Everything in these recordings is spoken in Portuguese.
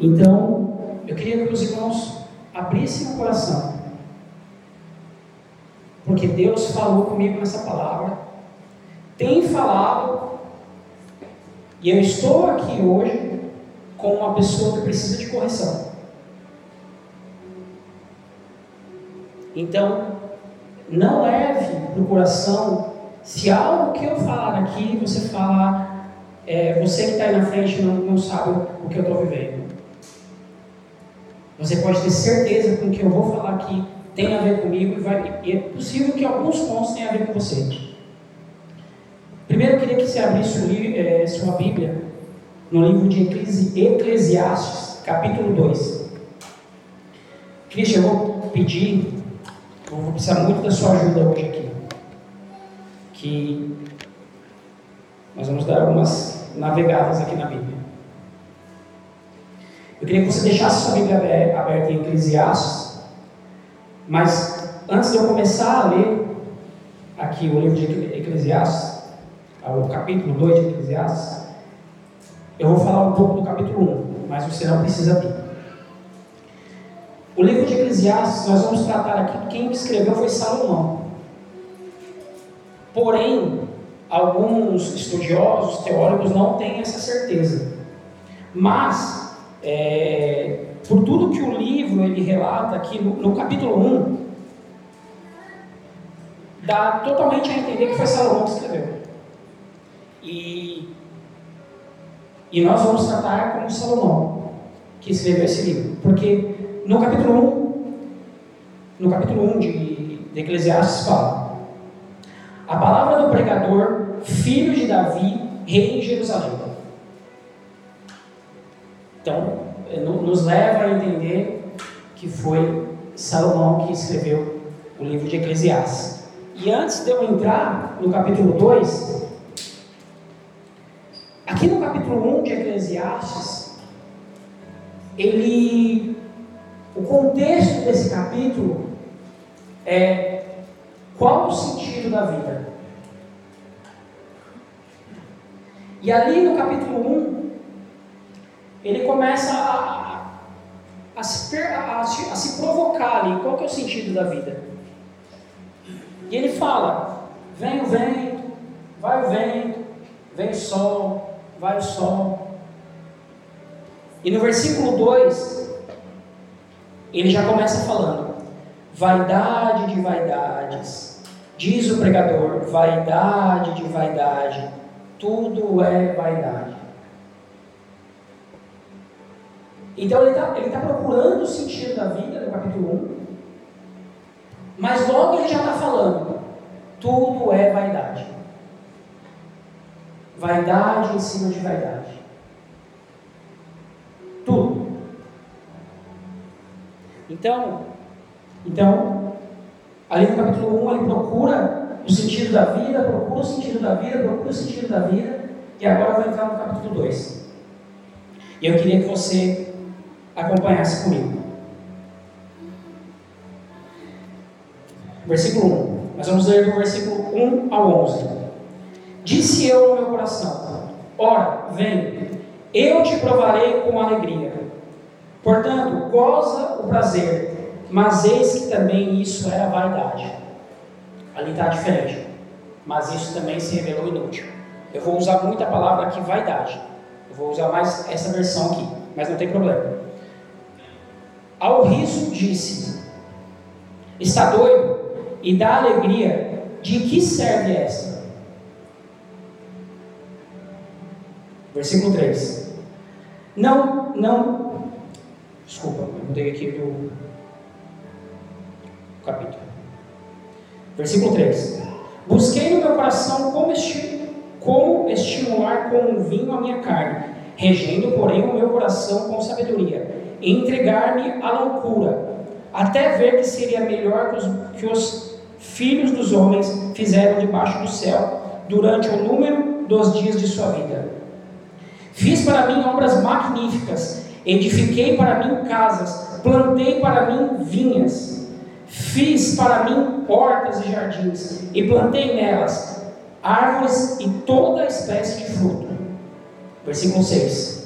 Então, eu queria que os irmãos abrissem o coração. Porque Deus falou comigo nessa palavra, tem falado, e eu estou aqui hoje com uma pessoa que precisa de correção. Então, não leve para o coração se algo que eu falar aqui você falar, é, você que está aí na frente não, não sabe o que eu estou vivendo. Você pode ter certeza que o que eu vou falar aqui tem a ver comigo e, vai, e é possível que alguns pontos tenham a ver com você. Primeiro eu queria que você abrisse é, sua Bíblia no livro de Eclesiastes, capítulo 2. Cristian, eu vou pedir, eu vou precisar muito da sua ajuda hoje aqui. Que nós vamos dar algumas navegadas aqui na Bíblia. Eu queria que você deixasse sua Bíblia aberta em Eclesiastes, mas antes de eu começar a ler aqui o livro de Eclesiastes, o capítulo 2 de Eclesiastes, eu vou falar um pouco do capítulo 1, mas você não precisa abrir. O livro de Eclesiastes, nós vamos tratar aqui, quem escreveu foi Salomão. Porém, alguns estudiosos, teólogos não têm essa certeza. Mas, é, por tudo que o livro ele relata aqui no, no capítulo 1, dá totalmente a entender que foi Salomão que escreveu. E, e nós vamos tratar como Salomão que escreveu esse livro. Porque no capítulo 1, no capítulo 1 de, de Eclesiastes fala a palavra do pregador, filho de Davi, rei em Jerusalém. Então, nos leva a entender que foi Salomão que escreveu o livro de Eclesiastes. E antes de eu entrar no capítulo 2, aqui no capítulo 1 de Eclesiastes, ele, o contexto desse capítulo é qual o sentido da vida. E ali no capítulo 1, ele começa a, a, se, a, a se provocar ali, qual que é o sentido da vida. E ele fala: vem o vento, vai o vento, vem o sol, vai o sol. E no versículo 2, ele já começa falando: vaidade de vaidades. Diz o pregador: vaidade de vaidade tudo é vaidade. Então ele está ele tá procurando o sentido da vida no capítulo 1, mas logo ele já está falando: tudo é vaidade. Vaidade em cima de vaidade. Tudo. Então, então, ali no capítulo 1 ele procura o sentido da vida, procura o sentido da vida, procura o sentido da vida, e agora vai entrar no capítulo 2. E eu queria que você acompanhasse comigo. Versículo 1. Nós vamos ler do versículo 1 ao 11. Disse eu no meu coração: Ora, vem, eu te provarei com alegria. Portanto, goza o prazer, mas eis que também isso era vaidade. Ali está diferente. Mas isso também se revelou inútil. Eu vou usar muita palavra aqui, vaidade. Eu vou usar mais essa versão aqui, mas não tem problema. Ao riso disse: Está doido? E dá alegria? De que serve esta? Versículo 3. Não, não. Desculpa, eu mudei aqui do capítulo. Versículo 3: Busquei no meu coração como, esti como estimular com um vinho a minha carne, regendo, porém, o meu coração com sabedoria, entregar-me à loucura, até ver que seria melhor que os, que os filhos dos homens fizeram debaixo do céu durante o número dos dias de sua vida. Fiz para mim obras magníficas, edifiquei para mim casas, plantei para mim vinhas Fiz para mim portas e jardins, e plantei nelas árvores e toda espécie de fruto. Versículo 6.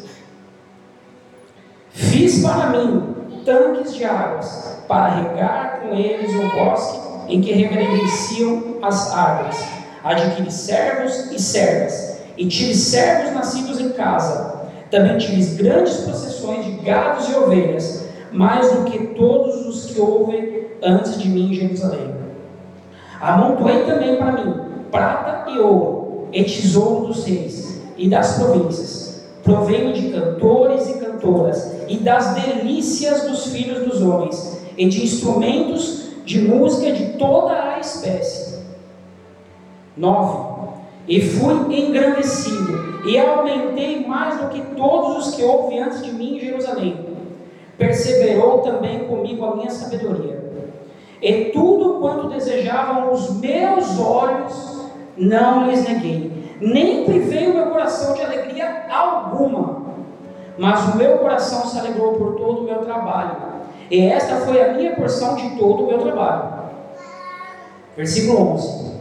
Para mim tanques de águas, para regar com eles o bosque em que reverenciam as árvores. Adquiri servos e servas, e tive servos nascidos em casa. Também tive grandes possessões de gados e ovelhas, mais do que todos os que houve antes de mim em Jerusalém. Amontoei também para mim prata e ouro, e tesouro dos reis e das províncias. Provei-me de cantores e e das delícias dos filhos dos homens, e de instrumentos de música de toda a espécie. 9. E fui engrandecido, e aumentei mais do que todos os que houve antes de mim em Jerusalém. Perseverou também comigo a minha sabedoria. E tudo quanto desejavam os meus olhos, não lhes neguei. Nem privei o meu coração de alegria alguma. Mas o meu coração se alegrou por todo o meu trabalho. E esta foi a minha porção de todo o meu trabalho. Versículo 11.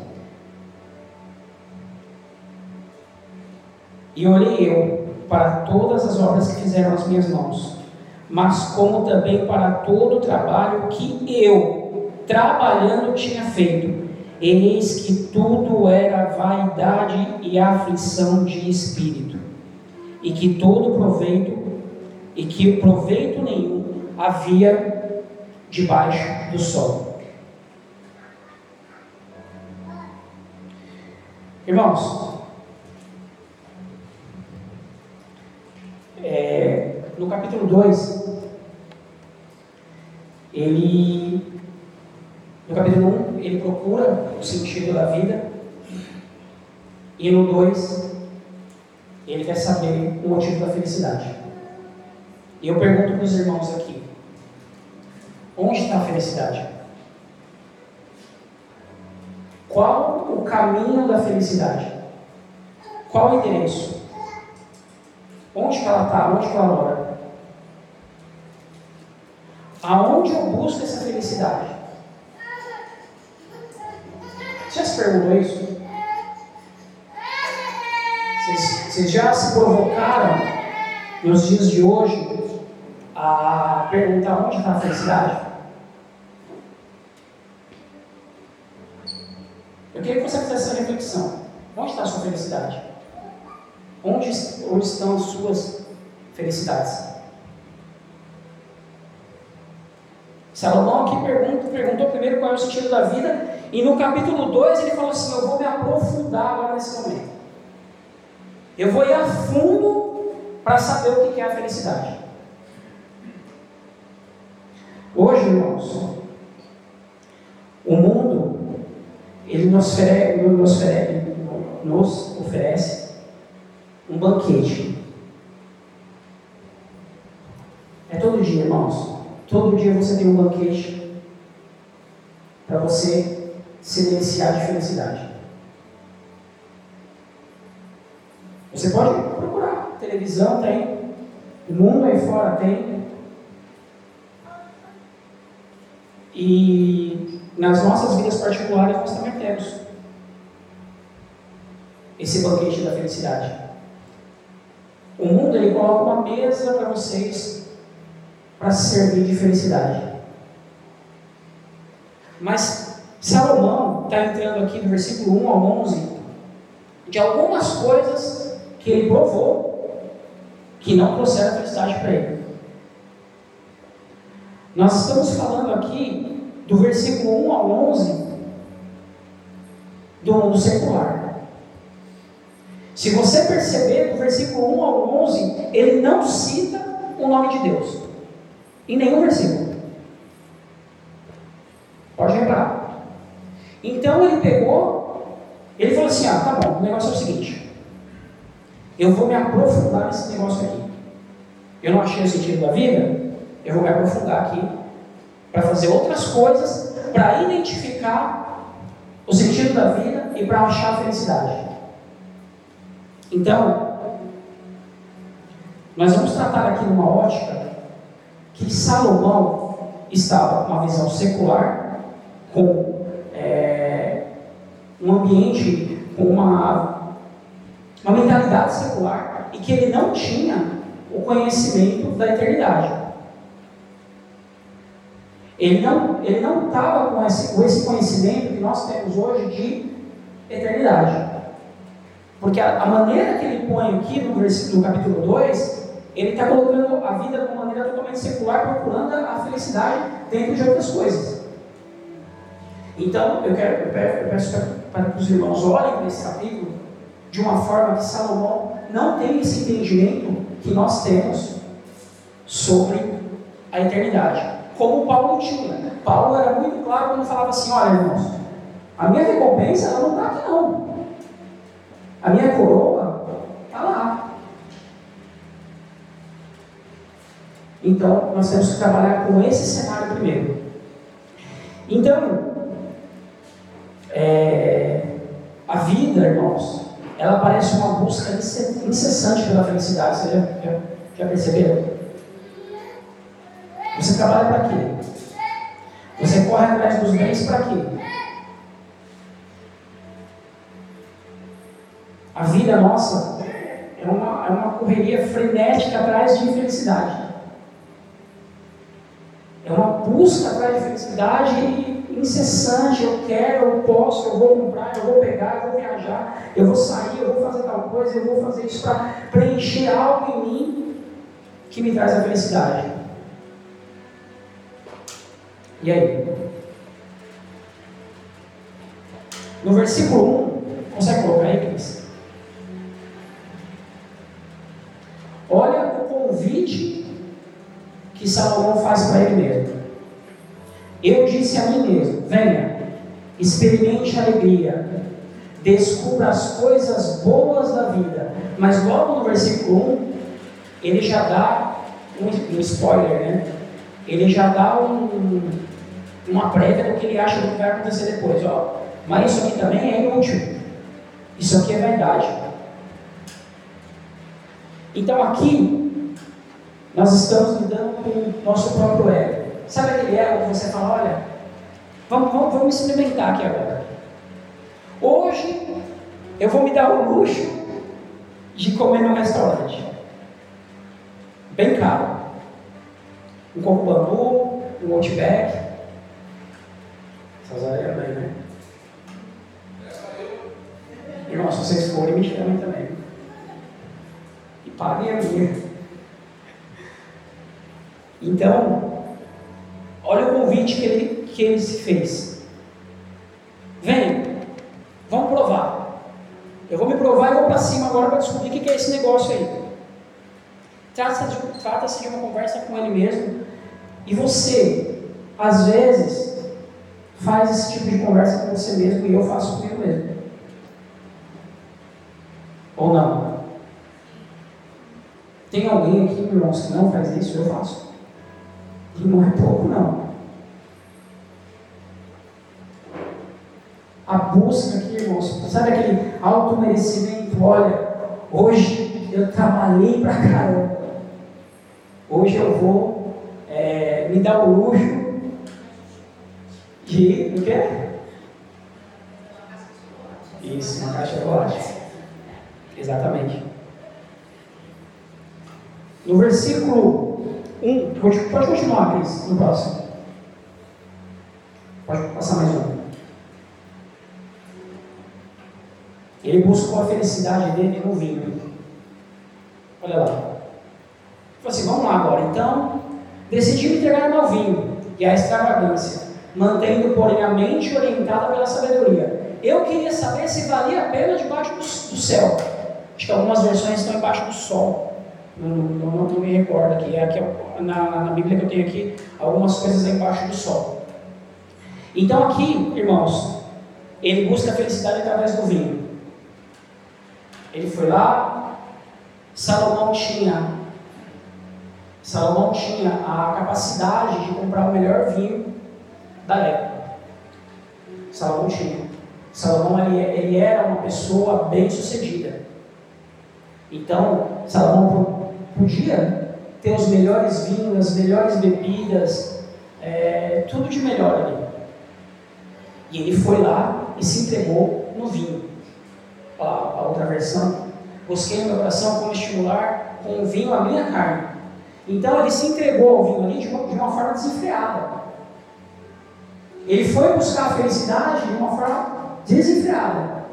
E olhei eu para todas as obras que fizeram as minhas mãos, mas como também para todo o trabalho que eu, trabalhando, tinha feito. Eis que tudo era vaidade e aflição de espírito, e que todo proveito, e que proveito nenhum havia debaixo do sol. Irmãos, é, no capítulo 2, ele, no capítulo 1, um, ele procura o sentido da vida, e no 2, ele quer saber o motivo da felicidade. E eu pergunto para os irmãos aqui: onde está a felicidade? Qual o caminho da felicidade? Qual o endereço? Onde que ela está? Onde que ela mora? Aonde eu busco essa felicidade? Você já se perguntou isso? Vocês, já se provocaram nos dias de hoje a perguntar onde está a felicidade? Eu queria que você fizesse essa reflexão. Onde está a sua felicidade? Onde, onde estão as suas felicidades? Salomão aqui pergunta, perguntou primeiro qual é o sentido da vida, e no capítulo 2 ele falou assim: Eu vou me aprofundar agora nesse momento. Eu vou ir a fundo para saber o que é a felicidade. Hoje, irmãos, o mundo ele nos oferece, nos oferece, nos oferece um banquete. É todo dia, irmãos. Todo dia você tem um banquete para você se deliciar de felicidade. Você pode procurar. Televisão tem. O mundo aí fora tem. E nas nossas vidas particulares nós também temos esse banquete da felicidade. O mundo ele coloca uma mesa para vocês para servir de felicidade. Mas Salomão está entrando aqui no versículo 1 ao 11 de algumas coisas que ele provou que não trouxeram felicidade para ele. Nós estamos falando aqui do versículo 1 ao 11 do mundo secular. Se você perceber, do versículo 1 ao 11, ele não cita o nome de Deus. Em nenhum versículo. Pode reparar. Então ele pegou, ele falou assim: ah, tá bom, o negócio é o seguinte. Eu vou me aprofundar nesse negócio aqui. Eu não achei o sentido da vida, eu vou me aprofundar aqui para fazer outras coisas, para identificar o sentido da vida e para achar a felicidade. Então, nós vamos tratar aqui numa ótica que Salomão estava com uma visão secular, com é, um ambiente, com uma, uma mentalidade secular, e que ele não tinha o conhecimento da eternidade. Ele não ele não estava com esse, com esse conhecimento que nós temos hoje de eternidade. Porque a, a maneira que ele põe aqui no, no capítulo 2, ele está colocando a vida de uma maneira totalmente secular, procurando a felicidade dentro de outras coisas. Então, eu, quero, eu peço para que os irmãos olhem para esse capítulo de uma forma que Salomão não tem esse entendimento que nós temos sobre a eternidade. Como Paulo tinha. Paulo era muito claro quando falava assim: olha, irmãos, a minha recompensa ela não está aqui, não. A minha coroa está lá. Então, nós temos que trabalhar com esse cenário primeiro. Então, é, a vida, irmãos, ela parece uma busca incessante pela felicidade. Você já, já, já perceberam? Você trabalha para quê? Você corre atrás dos bens para quê? A vida nossa é uma, é uma correria frenética atrás de infelicidade. É uma busca atrás de felicidade incessante. Eu quero, eu posso, eu vou comprar, eu vou pegar, eu vou viajar, eu vou sair, eu vou fazer tal coisa, eu vou fazer isso para preencher algo em mim que me traz a felicidade. E aí? No versículo 1, consegue colocar aí, Cris? Olha o convite que Salomão faz para ele mesmo. Eu disse a mim mesmo: venha, experimente a alegria, descubra as coisas boas da vida. Mas logo no versículo 1, ele já dá um, um spoiler, né? Ele já dá um, uma prévia do que ele acha que vai acontecer depois. Ó, mas isso aqui também é inútil. Isso aqui é verdade. Então aqui, nós estamos lidando com o nosso próprio ego. Sabe aquele ego que você fala, olha, vamos, vamos, vamos experimentar aqui agora. Hoje, eu vou me dar o luxo de comer num restaurante. Bem caro. Um coco bambu, um outback. Essas áreas bem, né? Se vocês forem, me chamem também. E paguem a minha. Então, olha o convite que ele, que ele se fez. Vem, vamos provar. Eu vou me provar e vou para cima agora para descobrir o que é esse negócio aí. Trata-se de, trata de uma conversa com ele mesmo. E você, às vezes, faz esse tipo de conversa com você mesmo e eu faço comigo mesmo. Ou não? Tem alguém aqui, irmãos, que não faz isso? Eu faço. E não é pouco, não. A busca aqui, irmãos, sabe aquele auto-merecimento? Olha, hoje eu trabalhei pra caramba. Hoje eu vou é, me dar o luxo de. O quê? Isso, uma caixa de chocolate. Exatamente. No versículo 1, pode, continuar, Cris, no próximo. Pode passar mais um. Ele buscou a felicidade dele no vinho. Olha lá. Falei assim, vamos lá agora. Então, decidiu entregar ao vinho e à extravagância, mantendo, porém, a mente orientada pela sabedoria. Eu queria saber se valia a pena debaixo do, do céu. Acho que algumas versões estão embaixo do sol. Não, não, não me recordo aqui. É aqui na, na Bíblia que eu tenho aqui, algumas coisas embaixo do sol. Então aqui, irmãos, ele busca a felicidade através do vinho. Ele foi lá, Salomão tinha, Salomão tinha a capacidade de comprar o melhor vinho da época. Salomão tinha. Salomão ele, ele era uma pessoa bem sucedida. Então, Salomão podia ter os melhores vinhos, as melhores bebidas, é, tudo de melhor ali. E ele foi lá e se entregou no vinho. A, a outra versão, busquei no meu coração como estimular com o vinho a minha carne. Então ele se entregou ao vinho ali de uma, de uma forma desenfreada. Ele foi buscar a felicidade de uma forma desenfreada,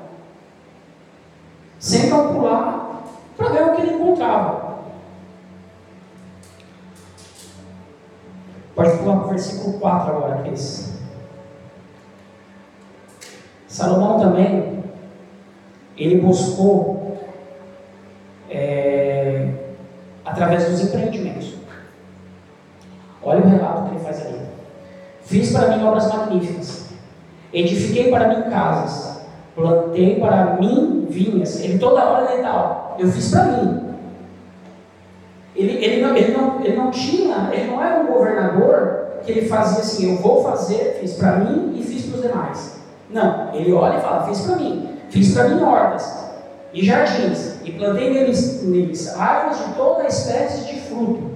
sem calcular para ver o que ele encontrava. Pode pular para o versículo 4 agora, Cris. Salomão também, ele buscou é, através dos empreendimentos. Olha o relato que ele faz ali. Fiz para mim obras magníficas, edifiquei para mim casas, plantei para mim vinhas. Ele toda hora ele tal, eu fiz para mim. Ele, ele, não, ele, não, ele não tinha, ele não era um governador que ele fazia assim, eu vou fazer, fiz para mim e fiz para os demais. Não, ele olha e fala, fiz para mim, fiz para mim hortas e jardins, e plantei neles, neles árvores de toda espécie de fruto.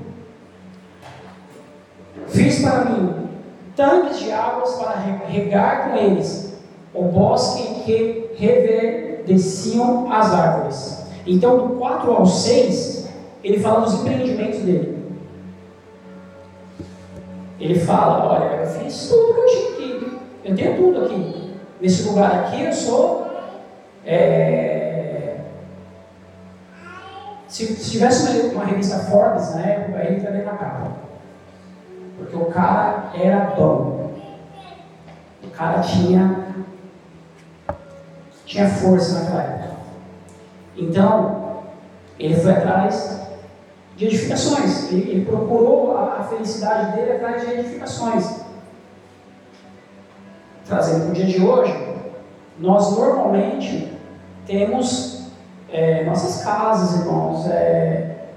Fiz para mim tanques de águas para regar com eles o bosque em que reverdeciam as árvores. Então, do 4 ao 6, ele fala dos empreendimentos dele. Ele fala: Olha, eu fiz tudo que eu tinha aqui, eu tenho tudo aqui. Nesse lugar aqui, eu sou. É... Se, se, tivesse uma, revista Forbes na época, ele estaria na capa. Porque o cara era dono. O cara tinha, tinha força naquela época. Então, ele foi atrás de edificações. Ele, ele procurou a, a, felicidade dele atrás de edificações. Trazendo para o dia de hoje, nós normalmente temos é, nossas casas, irmãos, é,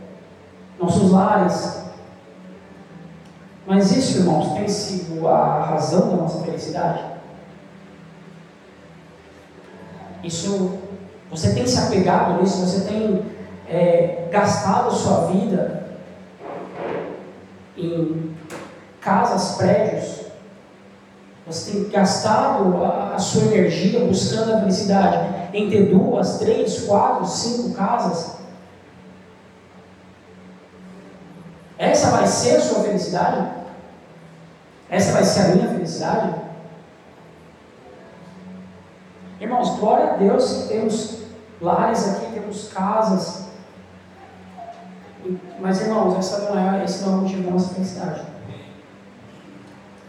nossos lares. Mas isso, irmãos, tem sido a razão da nossa felicidade? Isso, você tem se apegado nisso? Você tem é, gastado sua vida em casas, prédios, você tem gastado a, a sua energia buscando a felicidade em ter duas, três, quatro, cinco casas. Essa vai ser a sua felicidade? Essa vai ser a minha felicidade? Irmãos, glória a Deus que temos lares aqui, temos casas, mas, irmãos, essa não é, esse não é o motivo da nossa felicidade.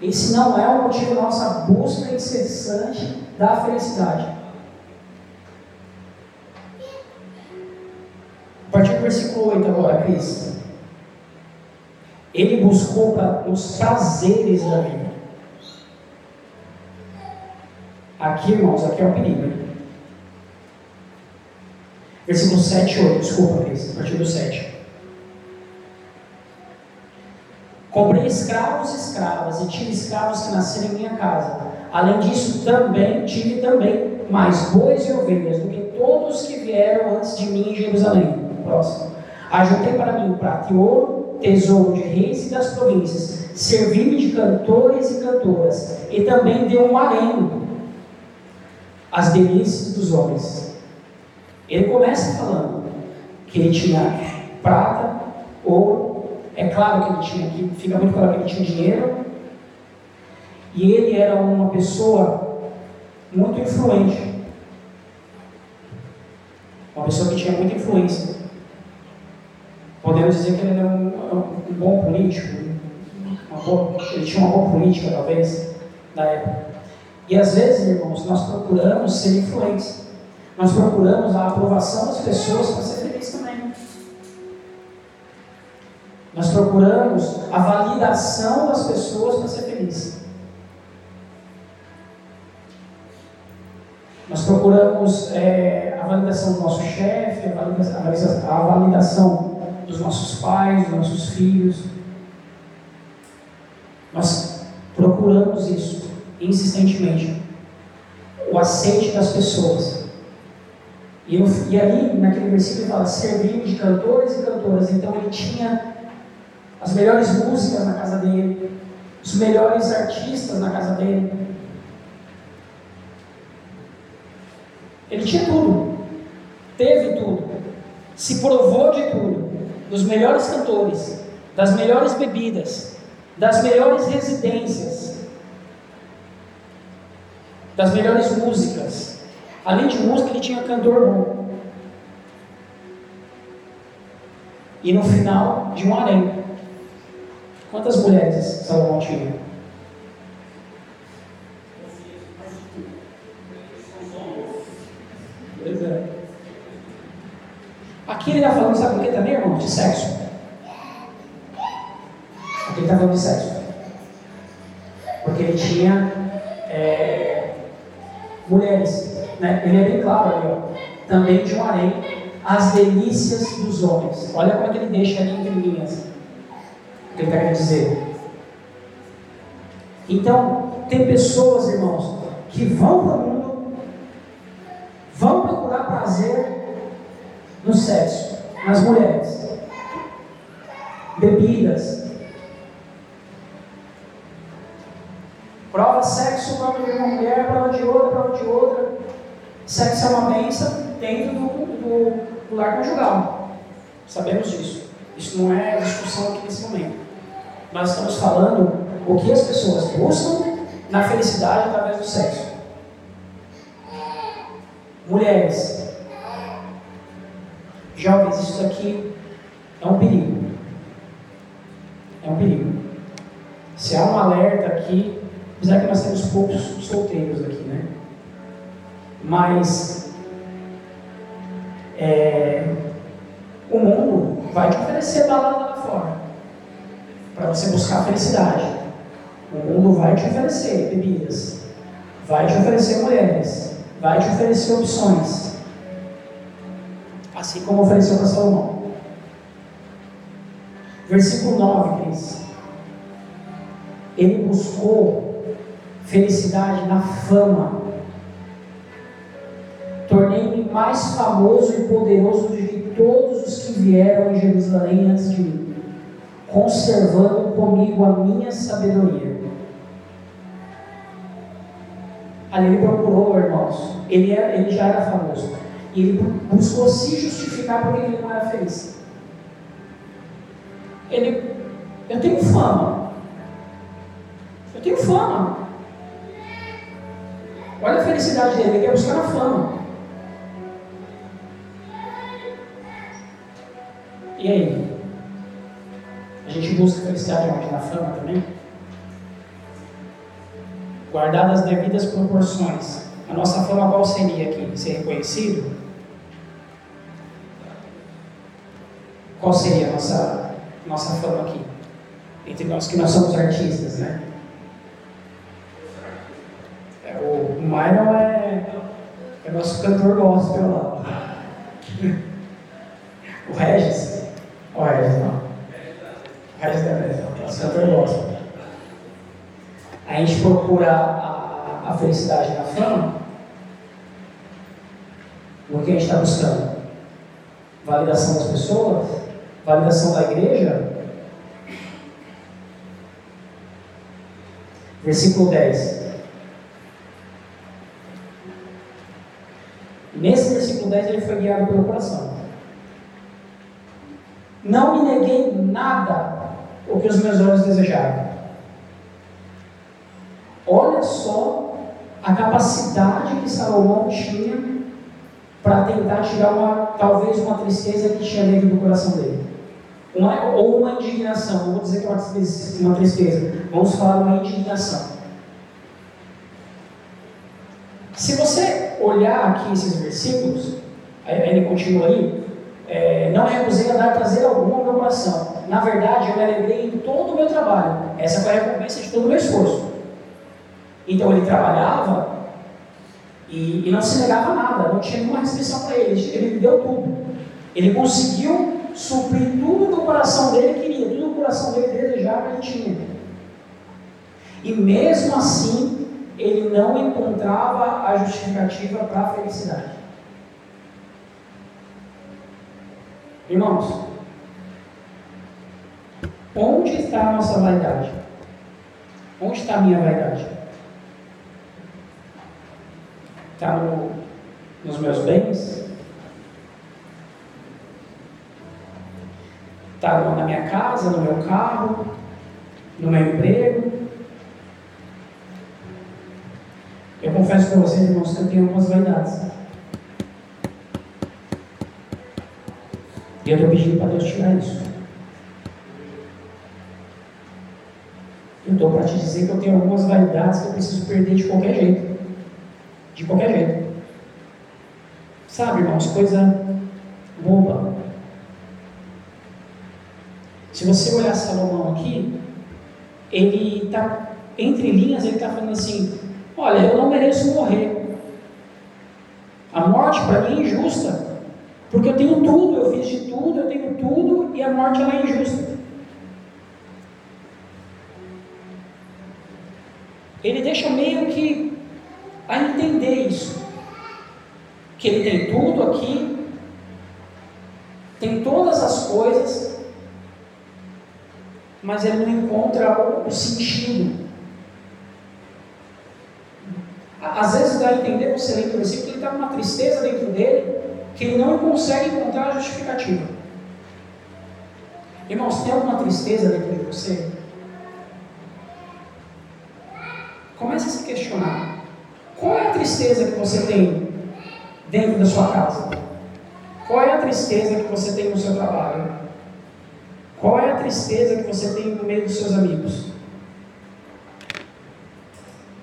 Esse não é o motivo da nossa busca incessante da felicidade. A partir do versículo 8 agora, Cris. Ele buscou os prazeres da vida. Aqui, irmãos, aqui é o perigo. Versículo 7 e 8, desculpa, Cris, a partir do 7. Comprei escravos e escravas, e tive escravos que nasceram em minha casa. Além disso, também tive também mais bois e ovelhas do que todos que vieram antes de mim em Jerusalém. Próximo. Ajuntei para mim prata e ouro, tesouro de reis e das províncias, servi-me de cantores e cantoras, e também deu um harém as delícias dos homens. Ele começa falando que ele tinha prata, ouro, é claro que ele tinha fica muito claro que ele tinha dinheiro. E ele era uma pessoa muito influente. Uma pessoa que tinha muita influência. Podemos dizer que ele era um, um bom político. Boa, ele tinha uma boa política, talvez, na época. E às vezes, irmãos, nós procuramos ser influentes. Nós procuramos a aprovação das pessoas para ser feliz também. Nós procuramos a validação das pessoas para ser feliz. Nós procuramos é, a validação do nosso chefe, a validação, a validação dos nossos pais, dos nossos filhos. Nós procuramos isso insistentemente. O aceite das pessoas. E, eu, e ali, naquele versículo, ele fala: servindo de cantores e cantoras. Então ele tinha as melhores músicas na casa dele, os melhores artistas na casa dele. Ele tinha tudo, teve tudo, se provou de tudo, dos melhores cantores, das melhores bebidas, das melhores residências. das melhores músicas. Além de música, ele tinha cantor bom. E no final, de um harém. Quantas mulheres Salomão tinha? Pois é. Aqui ele está falando, sabe por que também, irmão? De sexo. Aqui ele está falando de sexo. Porque ele tinha é, mulheres. Né? Ele é bem claro ali, ó. Também de um harém, as delícias dos homens. Olha como é que ele deixa ali entre linhas. Que ele está querendo dizer. Então, tem pessoas, irmãos, que vão para o mundo, vão procurar prazer no sexo, nas mulheres, bebidas, prova sexo, prova de uma mulher, prova de outra, prova de outra. Sexo é uma bênção dentro do, do, do lar conjugal. Sabemos disso. Isso não é discussão aqui nesse momento. Nós estamos falando o que as pessoas buscam na felicidade através do sexo. Mulheres, jovens, isso aqui é um perigo. É um perigo. Se há um alerta aqui, apesar que nós temos poucos solteiros aqui, né? Mas é, o mundo vai te oferecer balada lá fora para você buscar a felicidade. O mundo vai te oferecer bebidas, vai te oferecer mulheres, vai te oferecer opções. Assim como ofereceu para Salomão. Versículo 9 diz: Ele buscou felicidade na fama. Tornei-me mais famoso e poderoso do que todos os que vieram em Jerusalém antes de mim, conservando comigo a minha sabedoria Ali ele procurou, irmãos. Ele, era, ele já era famoso. E ele buscou se justificar porque ele não era feliz. Ele, eu tenho fama. Eu tenho fama. Olha a felicidade dele, ele quer buscar a fama. E aí? Gente busca felicidade onde? Na fama também? guardadas as devidas proporções. A nossa fama qual seria aqui? Ser reconhecido? Qual seria a nossa, nossa fama aqui? Entre nós que nós somos artistas, né? É, o Myron é, é nosso cantor gospel lá. O Regis, o Regis não. O Regis é nosso cantor gospel a gente procura a, a felicidade na fama, o que a gente está buscando? Validação das pessoas? Validação da igreja? Versículo 10. Nesse versículo 10 ele foi guiado pelo coração. Não me neguei nada o que os meus olhos desejaram. Olha só a capacidade que Salomão tinha para tentar tirar uma, talvez uma tristeza que tinha dentro do coração dele. Uma, ou uma indignação, não vou dizer que é uma tristeza, vamos falar uma indignação. Se você olhar aqui esses versículos, ele continua aí, é, não recusei a dar prazer algum ao meu coração. Na verdade, eu me alegrei em todo o meu trabalho. Essa foi a recompensa de todo o meu esforço. Então ele trabalhava e, e não se negava nada, não tinha nenhuma restrição para ele, ele deu tudo. Ele conseguiu suprir tudo que o coração dele queria, tudo que o coração dele desejava, ele tinha. E mesmo assim, ele não encontrava a justificativa para a felicidade. Irmãos, onde está a nossa vaidade? Onde está a minha vaidade? Está no, nos meus bens? Está na minha casa, no meu carro, no meu emprego? Eu confesso para vocês, irmãos, que eu tenho algumas vaidades. E eu estou pedindo para Deus tirar isso. Estou para te dizer que eu tenho algumas vaidades que eu preciso perder de qualquer jeito. De qualquer jeito. Sabe, irmãos, coisa boba. Se você olhar Salomão aqui, ele está, entre linhas, ele está falando assim: Olha, eu não mereço morrer. A morte para mim é injusta. Porque eu tenho tudo, eu fiz de tudo, eu tenho tudo e a morte ela é injusta. Ele deixa meio que a entender isso. Que ele tem tudo aqui, tem todas as coisas, mas ele não encontra o sentido. Às vezes dá a entender, você lê o versículo, que ele está com uma tristeza dentro dele, que ele não consegue encontrar a justificativa. Irmãos, tem alguma tristeza dentro de você? Comece a se questionar. Qual é a tristeza que você tem dentro da sua casa? Qual é a tristeza que você tem no seu trabalho? Qual é a tristeza que você tem no meio dos seus amigos?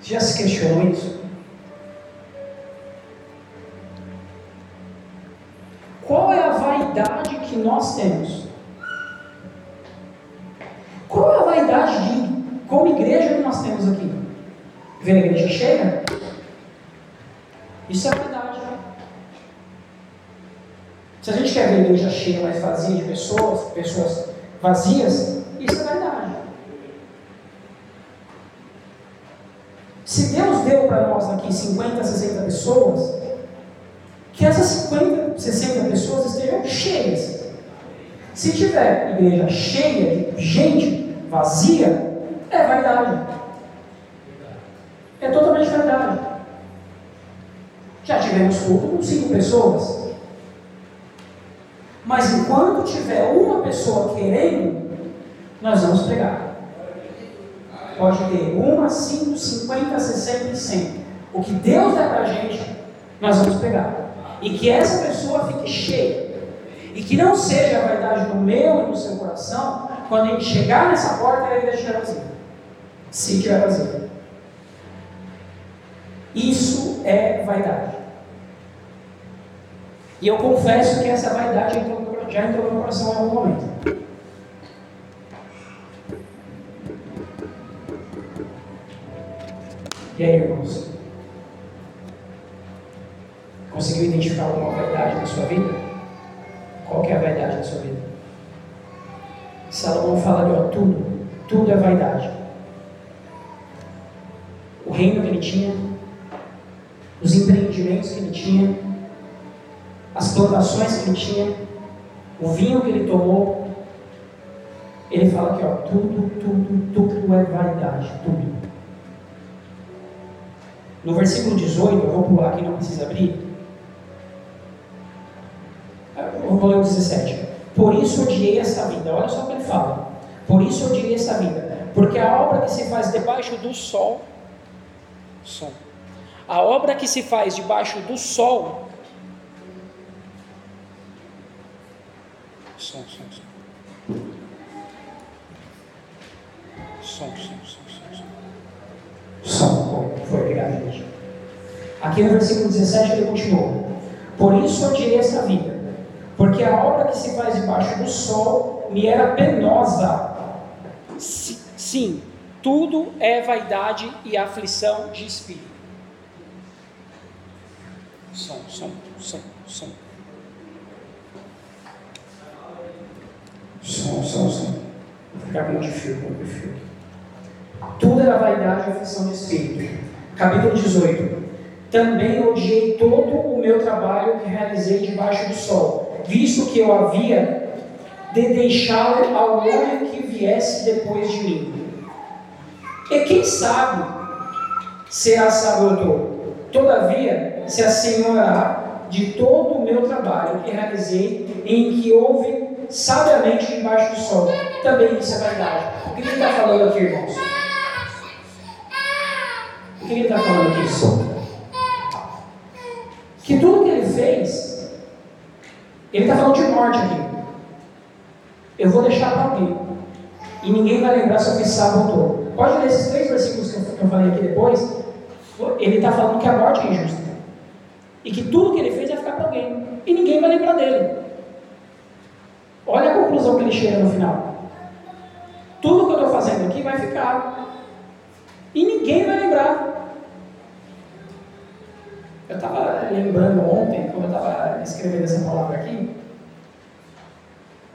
Já se questionou isso? Qual é a vaidade que nós temos? Qual é a vaidade de, como igreja que nós temos aqui? Ver a igreja cheia? Isso é vaidade. Se a gente quer ver a igreja cheia, mas vazia de pessoas, pessoas vazias, isso é vaidade. Se Deus deu para nós aqui 50, 60 pessoas, que essas 50, 60 pessoas estejam cheias. Se tiver igreja cheia de gente vazia, é vaidade. É totalmente verdade. Já tivemos culto com cinco pessoas. Mas enquanto tiver uma pessoa querendo, nós vamos pregar. Pode ter uma, cinco, cinquenta, sessenta e cem. O que Deus dá para a gente, nós vamos pegar e que essa pessoa fique cheia. E que não seja a vaidade no meu e no seu coração, quando a gente chegar nessa porta e a igreja estiver vazia. Se estiver vazia. Isso é vaidade. E eu confesso que essa vaidade já entrou no meu coração em algum momento. E aí, irmãos? Conseguiu identificar alguma vaidade na sua vida? Qual é a vaidade da sua vida? Salomão fala de ó, tudo, tudo é vaidade. O reino que ele tinha, os empreendimentos que ele tinha, as plantações que ele tinha, o vinho que ele tomou, ele fala que ó, tudo, tudo, tudo é vaidade, tudo. No versículo 18, eu vou pular aqui, não precisa abrir. Vou ler o 17. Por isso odiei esta vida. Olha só o que ele fala. Por isso odiei esta vida. Porque a obra que se faz debaixo do sol. Som. A obra que se faz debaixo do sol. Som, som, som. Som, som, som, som. Som. Foi, obrigado, gente. Aqui no versículo 17 ele continua. Por isso odiei esta vida porque a obra que se faz debaixo do sol me era penosa. Sim, tudo é vaidade e aflição de espírito. Som, som, som, som. Som, som, som. Vou ficar com de fio, com de fio. Tudo era vaidade e aflição de espírito. Capítulo 18. Também odiei todo o meu trabalho que realizei debaixo do sol visto que eu havia de deixá-lo ao homem que viesse depois de mim. E quem sabe será sabedouro. Todavia, se assenhorar de todo o meu trabalho que realizei, em que houve sabiamente debaixo do sol. Também isso é verdade. O que ele está falando aqui, irmãos? O que ele está falando aqui? que tudo que ele fez, ele está falando de morte aqui. Eu vou deixar para alguém. E ninguém vai lembrar se eu fiz sábado. Pode ler esses três versículos que eu falei aqui depois. Ele está falando que a morte é injusta. E que tudo que ele fez vai ficar para alguém. E ninguém vai lembrar dele. Olha a conclusão que ele chega no final. Tudo que eu estou fazendo aqui vai ficar. E ninguém vai lembrar. Eu estava lembrando ontem, quando eu estava escrevendo essa palavra aqui,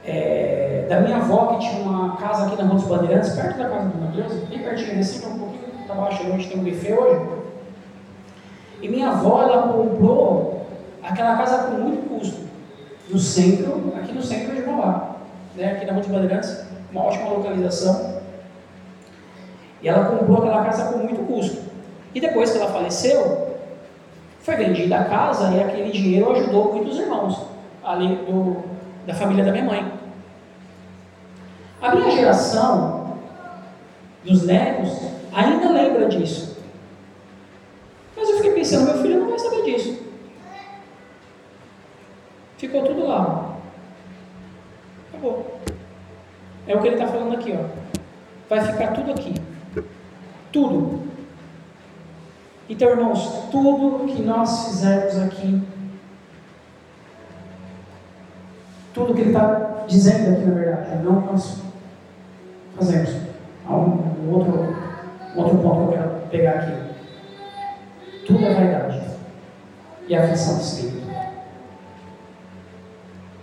é, da minha avó que tinha uma casa aqui na Rua dos Bandeirantes, perto da casa do meu Deus, bem pertinho desse, um pouquinho para baixo, onde tem um buffet hoje. E minha avó, ela comprou aquela casa com muito custo, no centro, aqui no centro de Mauá, né, aqui na Rua dos Bandeirantes, uma ótima localização. E ela comprou aquela casa com muito custo. E depois que ela faleceu, foi vendida a casa e aquele dinheiro ajudou muitos irmãos ali do, da família da minha mãe. A minha geração dos netos ainda lembra disso. Meu filho não vai saber disso. Ficou tudo lá. Acabou. É o que ele está falando aqui, ó. Vai ficar tudo aqui. Tudo. Então, irmãos, tudo que nós fizermos aqui, tudo que ele está dizendo aqui, na verdade, não nós fazemos. Há um, um outro, um outro ponto que eu quero pegar aqui. Tudo é vaidade e aflição do espírito.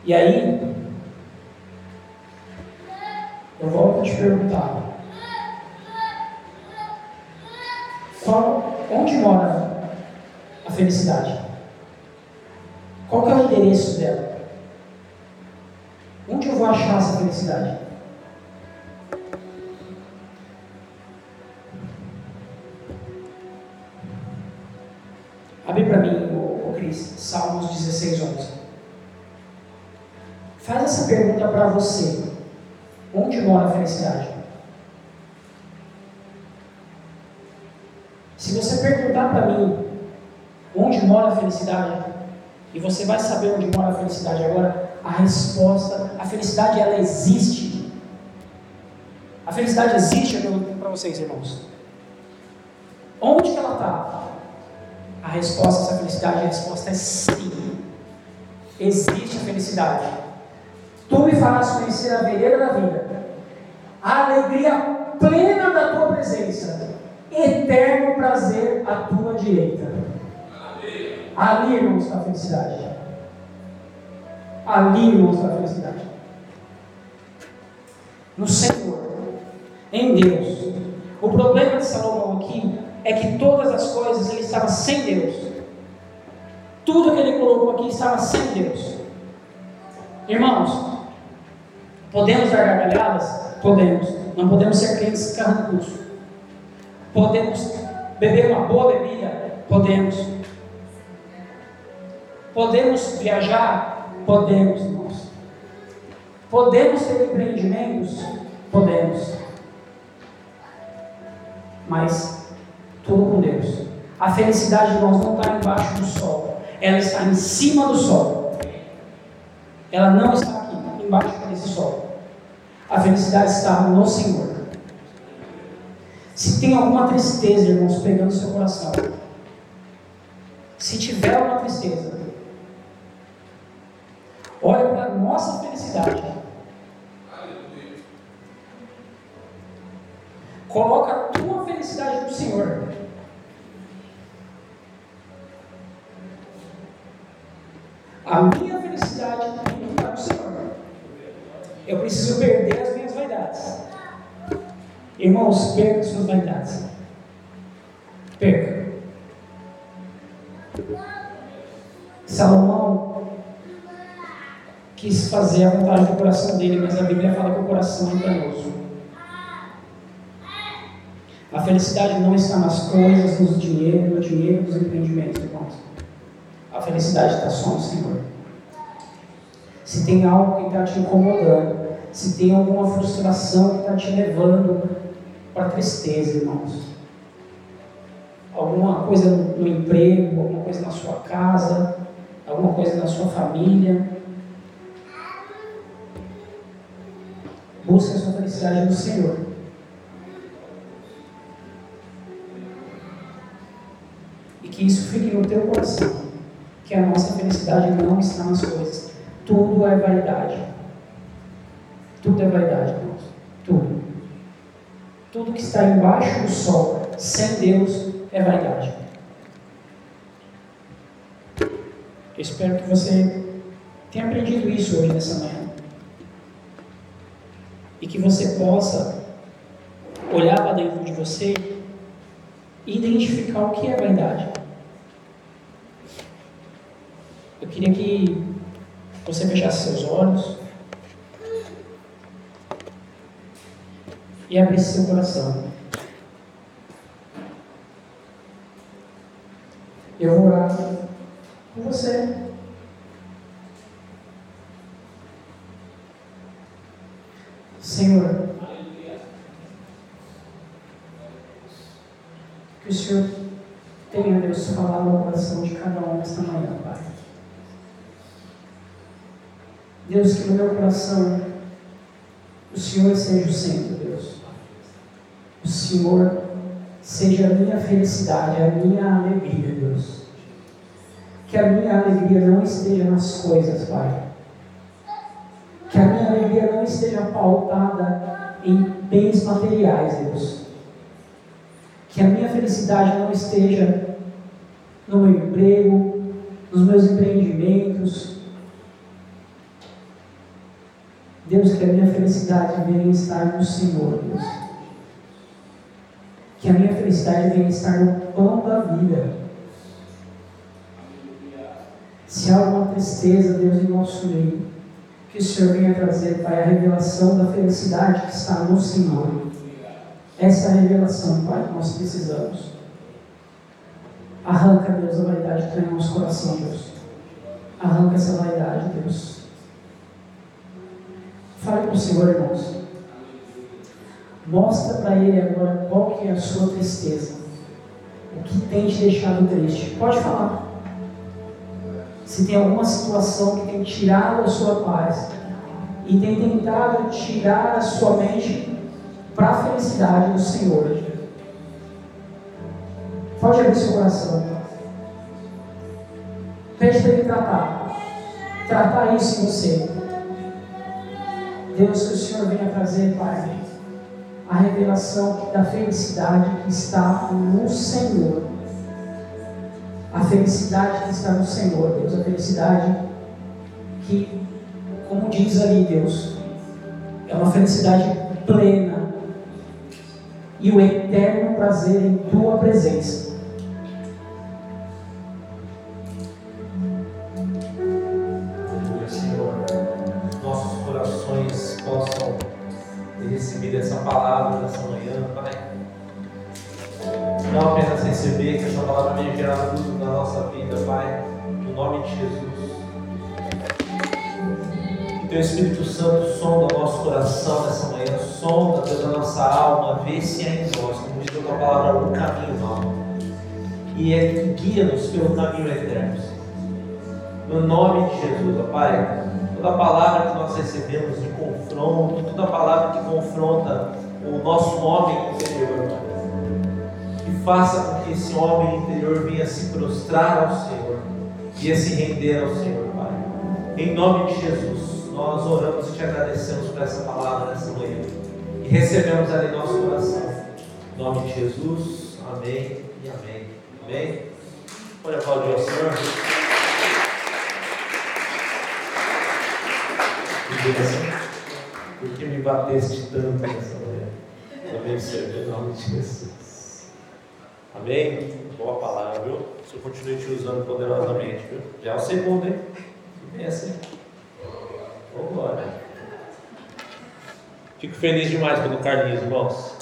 E aí, eu volto a te perguntar: qual, onde mora a felicidade? Qual é o endereço dela? Onde eu vou achar essa felicidade? Abre para mim, o Cris, Salmos 16, 11. Faz essa pergunta para você. Onde mora a felicidade? Se você perguntar para mim onde mora a felicidade, e você vai saber onde mora a felicidade agora, a resposta, a felicidade ela existe. A felicidade existe, eu pergunto para vocês, irmãos. Onde que ela está? A resposta a essa felicidade, a resposta é sim. Existe a felicidade. Tu me farás conhecer a vereda da vida, a alegria plena da tua presença, eterno prazer à tua direita. Ali, irmãos, está a felicidade. Ali, irmãos, está a felicidade. No Senhor, em Deus. O problema de Salomão aqui é que todas as coisas ele estava sem Deus. Tudo que ele colocou aqui estava sem Deus. Irmãos, Podemos dar gargalhadas? Podemos. Não podemos ser crentes carrancudos. Podemos beber uma boa bebida? Podemos. Podemos viajar? Podemos, irmãos. Podemos ter empreendimentos? Podemos. Mas tudo com Deus. A felicidade, irmãos, não está embaixo do sol. Ela está em cima do sol. Ela não está embaixo desse sol. A felicidade está no Senhor. Se tem alguma tristeza, irmãos, pegando seu coração, se tiver uma tristeza, olha para a nossa felicidade. Coloca Irmãos, perca suas vaidades. Perca. Salomão quis fazer a vontade do coração dele, mas a Bíblia fala que o coração é enganoso. A felicidade não está nas coisas, no dinheiro, no dinheiro, nos empreendimentos, irmãos. A felicidade está só no Senhor. Se tem algo que está te incomodando, se tem alguma frustração que está te levando para tristeza, irmãos. alguma coisa no emprego, alguma coisa na sua casa, alguma coisa na sua família. Busque a sua felicidade no Senhor. E que isso fique no teu coração. Que a nossa felicidade não está nas coisas. Tudo é vaidade. Tudo é vaidade. Tudo que está embaixo do sol, sem Deus, é vaidade. Eu espero que você tenha aprendido isso hoje nessa manhã. E que você possa olhar para dentro de você e identificar o que é vaidade. Eu queria que você fechasse seus olhos e abrisse seu coração. Eu vou orar com você. Senhor, que o Senhor tenha, Deus, falado no coração de cada um nesta manhã, Pai. Deus, que no meu coração o Senhor seja o centro, Deus. Senhor seja a minha felicidade, a minha alegria, Deus. Que a minha alegria não esteja nas coisas, Pai. Que a minha alegria não esteja pautada em bens materiais, Deus. Que a minha felicidade não esteja no meu emprego, nos meus empreendimentos. Deus, que a minha felicidade venha estar no Senhor, Deus que a minha felicidade venha estar no pão da vida. Se há alguma tristeza, Deus, em nosso meio, que o Senhor venha trazer, Pai, a revelação da felicidade que está no Senhor. Essa é revelação, Pai, que nós precisamos. Arranca, Deus, a vaidade que está em nosso coração, Deus. Arranca essa vaidade, Deus. Fale com o Senhor, irmãos. Mostra para ele agora qual que é a sua tristeza. O que tem te deixado triste. Pode falar. Se tem alguma situação que tem tirado a sua paz e tem tentado tirar a sua mente para a felicidade do Senhor. Pode abrir seu coração. Pede para ele tratar. Tratar isso em você. Deus, que o Senhor venha trazer, Pai a revelação da felicidade que está no Senhor. A felicidade que está no Senhor, Deus, a felicidade que, como diz ali Deus, é uma felicidade plena e o eterno prazer em tua presença. Venha gerar fruto na nossa vida, Pai, no nome de Jesus. Que Teu Espírito Santo sonda o nosso coração nessa manhã, sonda toda a nossa alma, vê se há em nós, como diz a tua palavra, um caminho mau. E é guia-nos pelo caminho eterno. No nome de Jesus, Pai toda palavra que nós recebemos de confronto, toda palavra que confronta o nosso homem interior, faça com que esse homem interior venha se prostrar ao Senhor, venha se render ao Senhor, Pai. Em nome de Jesus, nós oramos e te agradecemos por essa palavra nessa manhã e recebemos ela em nosso coração. Em nome de Jesus, amém e amém. Amém. Pode aplaudir ao Senhor. por que me bateste tanto nessa manhã? Senhor, em nome de Jesus. Amém? Boa palavra, viu? O Senhor continue te usando poderosamente, viu? Já é o segundo, hein? Vem assim. Vamos embora. Fico feliz demais pelo Carlinhos, irmãos.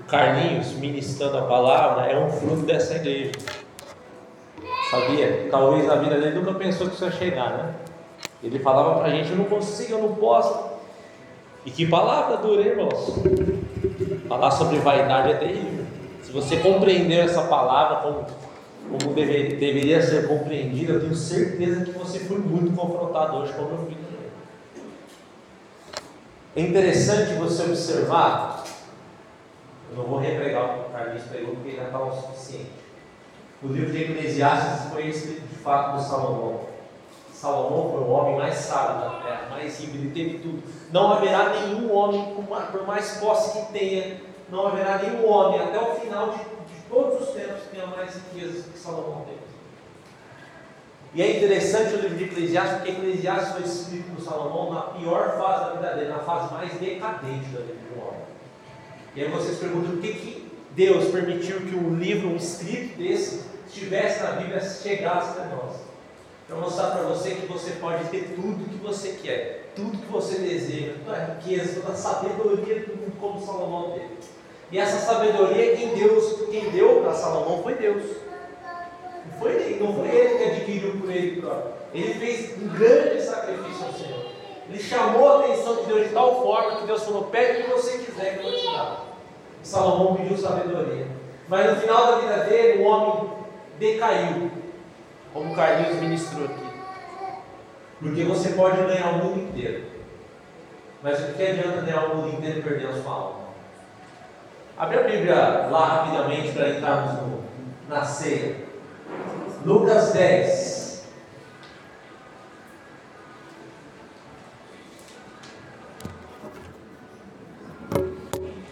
O Carlinhos, ministrando a palavra, é um fruto dessa igreja. Sabia? Talvez a vida dele nunca pensou que isso ia chegar, né? Ele falava para a gente: Eu não consigo, eu não posso. E que palavra dura, irmãos? Falar sobre vaidade é terrível. Você compreender essa palavra como, como deve, deveria ser compreendida, eu tenho certeza que você foi muito confrontado hoje, como eu fui também. É interessante você observar, eu não vou repregar o que o Carlinhos pregou, porque já está o suficiente. O livro de Eclesiastes foi escrito de fato por Salomão. Salomão foi o homem mais sábio da terra, mais rico, ele teve tudo. Não haverá nenhum homem, por mais posse que tenha, não haverá nenhum homem até o final de, de todos os tempos que tenha mais riquezas que Salomão teve. E é interessante o livro de Eclesiastes, porque Eclesiastes foi escrito por Salomão na pior fase da vida dele, na fase mais decadente da vida do homem. E aí vocês perguntam por que, que Deus permitiu que um livro, um escrito desse, estivesse na Bíblia, chegasse até nós. Para mostrar para você que você pode ter tudo que você quer, tudo que você deseja, toda a riqueza, toda a sabedoria do mundo como Salomão teve. E essa sabedoria quem Deus, quem deu para Salomão foi Deus. Não foi, ele, não foi ele que adquiriu por ele próprio. Ele fez um grande sacrifício ao Senhor. Ele chamou a atenção de Deus de tal forma que Deus falou: pede o que você quiser que eu vou te dar. Salomão pediu sabedoria. Mas no final da vida dele, o homem decaiu, como Carlinhos ministrou aqui. Porque você pode ganhar o mundo inteiro. Mas o que adianta ganhar o mundo inteiro e perder a sua alma? Abre a Bíblia lá rapidamente para entrarmos no, na ceia. Lucas 10.